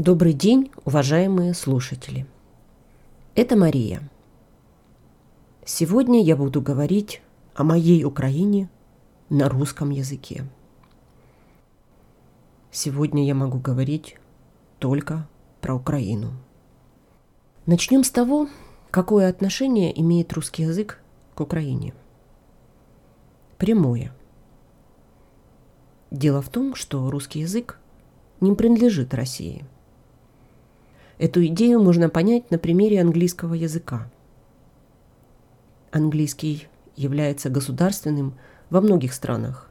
Добрый день, уважаемые слушатели. Это Мария. Сегодня я буду говорить о моей Украине на русском языке. Сегодня я могу говорить только про Украину. Начнем с того, какое отношение имеет русский язык к Украине. Прямое. Дело в том, что русский язык не принадлежит России. Эту идею можно понять на примере английского языка. Английский является государственным во многих странах,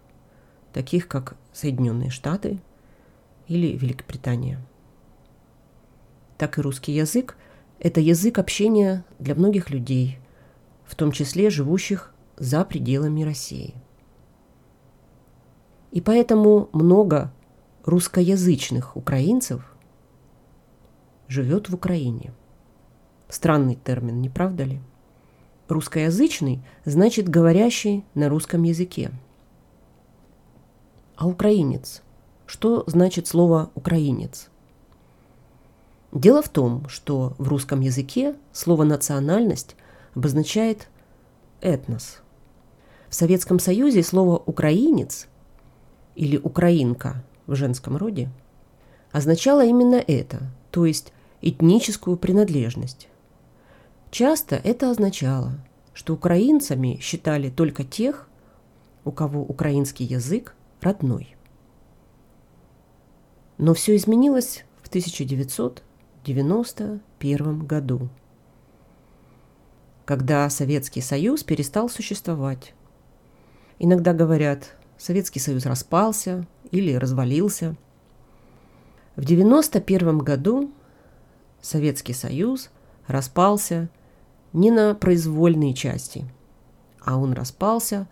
таких как Соединенные Штаты или Великобритания. Так и русский язык – это язык общения для многих людей, в том числе живущих за пределами России. И поэтому много русскоязычных украинцев живет в Украине. Странный термин, не правда ли? Русскоязычный значит говорящий на русском языке. А украинец? Что значит слово «украинец»? Дело в том, что в русском языке слово «национальность» обозначает этнос. В Советском Союзе слово «украинец» или «украинка» в женском роде означало именно это, то есть этническую принадлежность. Часто это означало, что украинцами считали только тех, у кого украинский язык родной. Но все изменилось в 1991 году, когда Советский Союз перестал существовать. Иногда говорят, Советский Союз распался или развалился. В 1991 году Советский Союз распался не на произвольные части, а он распался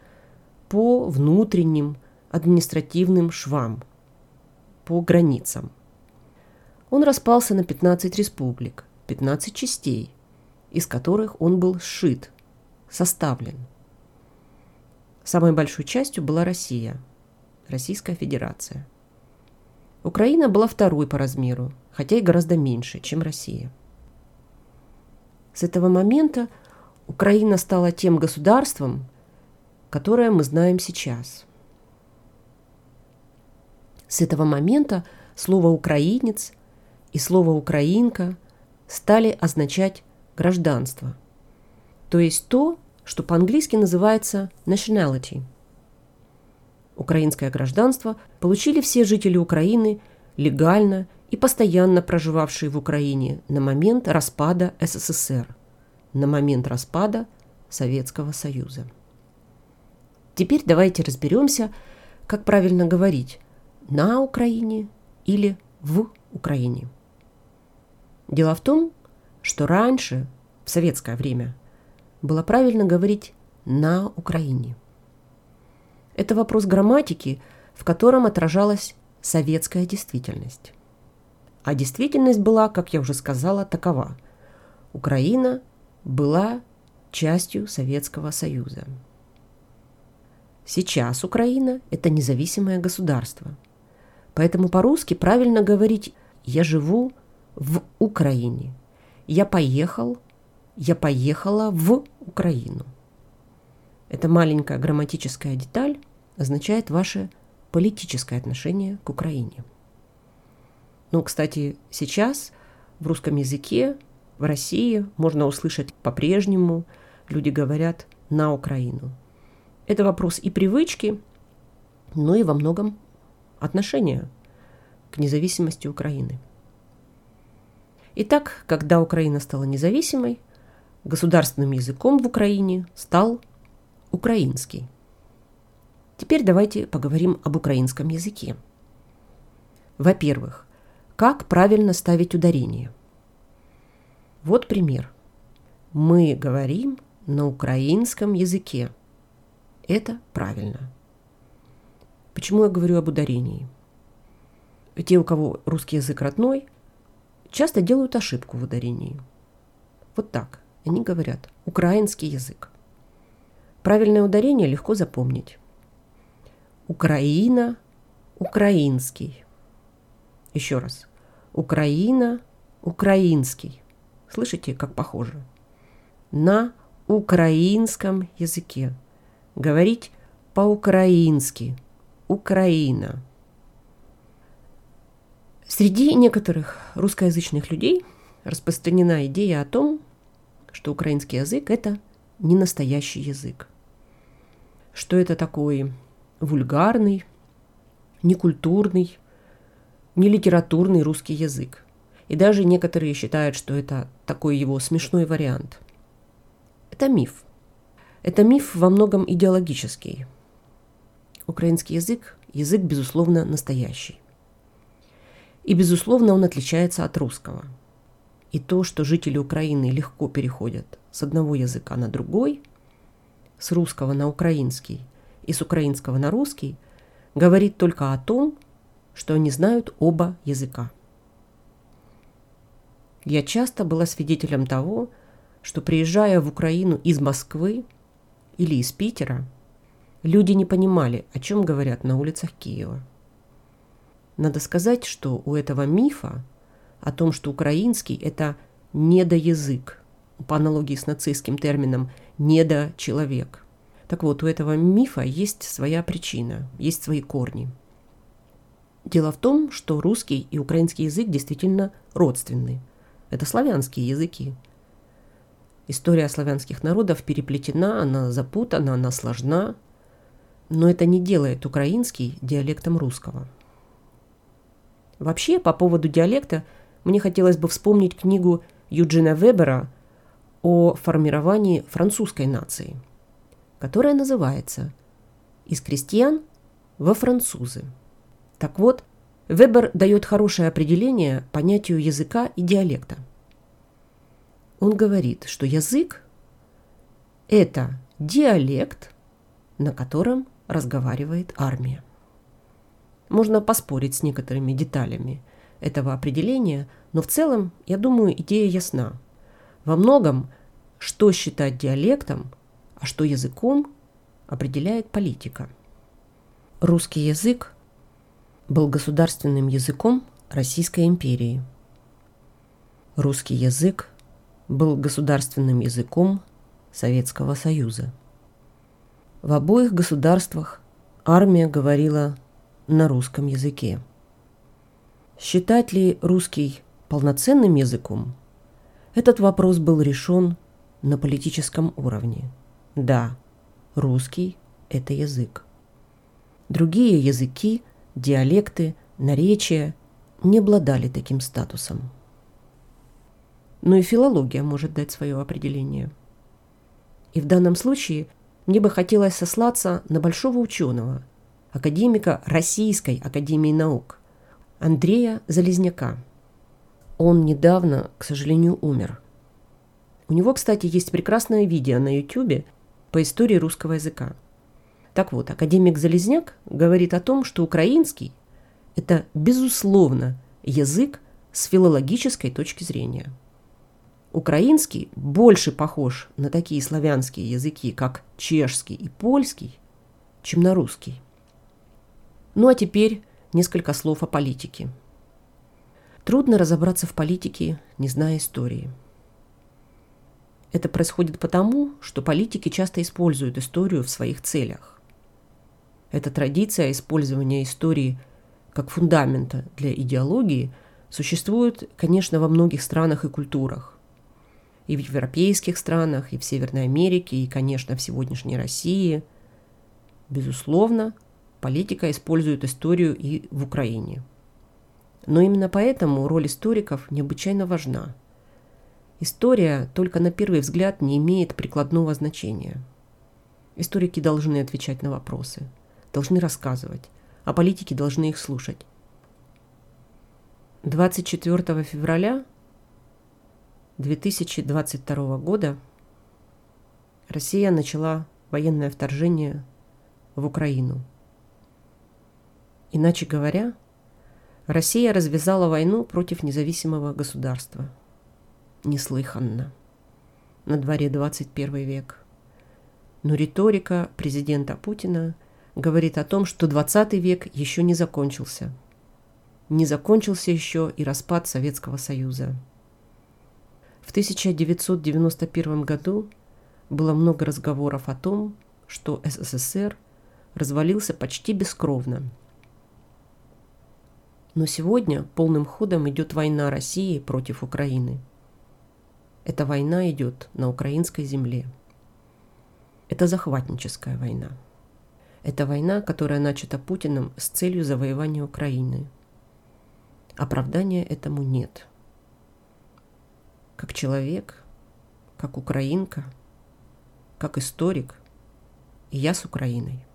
по внутренним административным швам, по границам. Он распался на 15 республик, 15 частей, из которых он был сшит, составлен. Самой большой частью была Россия, Российская Федерация – Украина была второй по размеру, хотя и гораздо меньше, чем Россия. С этого момента Украина стала тем государством, которое мы знаем сейчас. С этого момента слово «украинец» и слово «украинка» стали означать гражданство, то есть то, что по-английски называется nationality – Украинское гражданство получили все жители Украины легально и постоянно проживавшие в Украине на момент распада СССР, на момент распада Советского Союза. Теперь давайте разберемся, как правильно говорить «на Украине» или «в Украине». Дело в том, что раньше, в советское время, было правильно говорить «на Украине». Это вопрос грамматики, в котором отражалась советская действительность. А действительность была, как я уже сказала, такова. Украина была частью Советского Союза. Сейчас Украина – это независимое государство. Поэтому по-русски правильно говорить «я живу в Украине», «я поехал», «я поехала в Украину». Эта маленькая грамматическая деталь означает ваше политическое отношение к Украине. Ну, кстати, сейчас в русском языке в России можно услышать по-прежнему, люди говорят на Украину. Это вопрос и привычки, но и во многом отношения к независимости Украины. Итак, когда Украина стала независимой, государственным языком в Украине стал украинский – Теперь давайте поговорим об украинском языке. Во-первых, как правильно ставить ударение? Вот пример. Мы говорим на украинском языке. Это правильно. Почему я говорю об ударении? Те, у кого русский язык родной, часто делают ошибку в ударении. Вот так. Они говорят «украинский язык». Правильное ударение легко запомнить. Украина, украинский. Еще раз. Украина, украинский. Слышите, как похоже? На украинском языке. Говорить по-украински. Украина. Среди некоторых русскоязычных людей распространена идея о том, что украинский язык – это не настоящий язык. Что это такой вульгарный, некультурный, нелитературный русский язык. И даже некоторые считают, что это такой его смешной вариант. Это миф. Это миф во многом идеологический. Украинский язык – язык, безусловно, настоящий. И, безусловно, он отличается от русского. И то, что жители Украины легко переходят с одного языка на другой, с русского на украинский и с украинского на русский, говорит только о том, что они знают оба языка. Я часто была свидетелем того, что приезжая в Украину из Москвы или из Питера, люди не понимали, о чем говорят на улицах Киева. Надо сказать, что у этого мифа о том, что украинский – это недоязык, по аналогии с нацистским термином «недочеловек». Так вот, у этого мифа есть своя причина, есть свои корни – Дело в том, что русский и украинский язык действительно родственны. Это славянские языки. История славянских народов переплетена, она запутана, она сложна, но это не делает украинский диалектом русского. Вообще, по поводу диалекта, мне хотелось бы вспомнить книгу Юджина Вебера о формировании французской нации, которая называется «Из крестьян во французы». Так вот, Вебер дает хорошее определение понятию языка и диалекта. Он говорит, что язык – это диалект, на котором разговаривает армия. Можно поспорить с некоторыми деталями этого определения, но в целом, я думаю, идея ясна. Во многом, что считать диалектом, что языком, определяет политика. Русский язык был государственным языком Российской империи. Русский язык был государственным языком Советского Союза. В обоих государствах армия говорила на русском языке. Считать ли русский полноценным языком? Этот вопрос был решен на политическом уровне. Да, русский – это язык. Другие языки – диалекты, наречия не обладали таким статусом. Но и филология может дать свое определение. И в данном случае мне бы хотелось сослаться на большого ученого, академика Российской Академии Наук, Андрея Залезняка. Он недавно, к сожалению, умер. У него, кстати, есть прекрасное видео на YouTube по истории русского языка – так вот, академик Залезняк говорит о том, что украинский – это, безусловно, язык с филологической точки зрения. Украинский больше похож на такие славянские языки, как чешский и польский, чем на русский. Ну а теперь несколько слов о политике. Трудно разобраться в политике, не зная истории. Это происходит потому, что политики часто используют историю в своих целях. Эта традиция использования истории как фундамента для идеологии существует, конечно, во многих странах и культурах. И в европейских странах, и в Северной Америке, и, конечно, в сегодняшней России. Безусловно, политика использует историю и в Украине. Но именно поэтому роль историков необычайно важна. История только на первый взгляд не имеет прикладного значения. Историки должны отвечать на вопросы – должны рассказывать, а политики должны их слушать. 24 февраля 2022 года Россия начала военное вторжение в Украину. Иначе говоря, Россия развязала войну против независимого государства. Неслыханно. На дворе 21 век. Но риторика президента Путина – говорит о том, что 20 век еще не закончился. не закончился еще и распад Советского Союза. В 1991 году было много разговоров о том, что СССР развалился почти бескровно. Но сегодня полным ходом идет война России против Украины. Эта война идет на украинской земле. Это захватническая война. Это война, которая начата Путиным с целью завоевания Украины. Оправдания этому нет. Как человек, как украинка, как историк, и я с Украиной.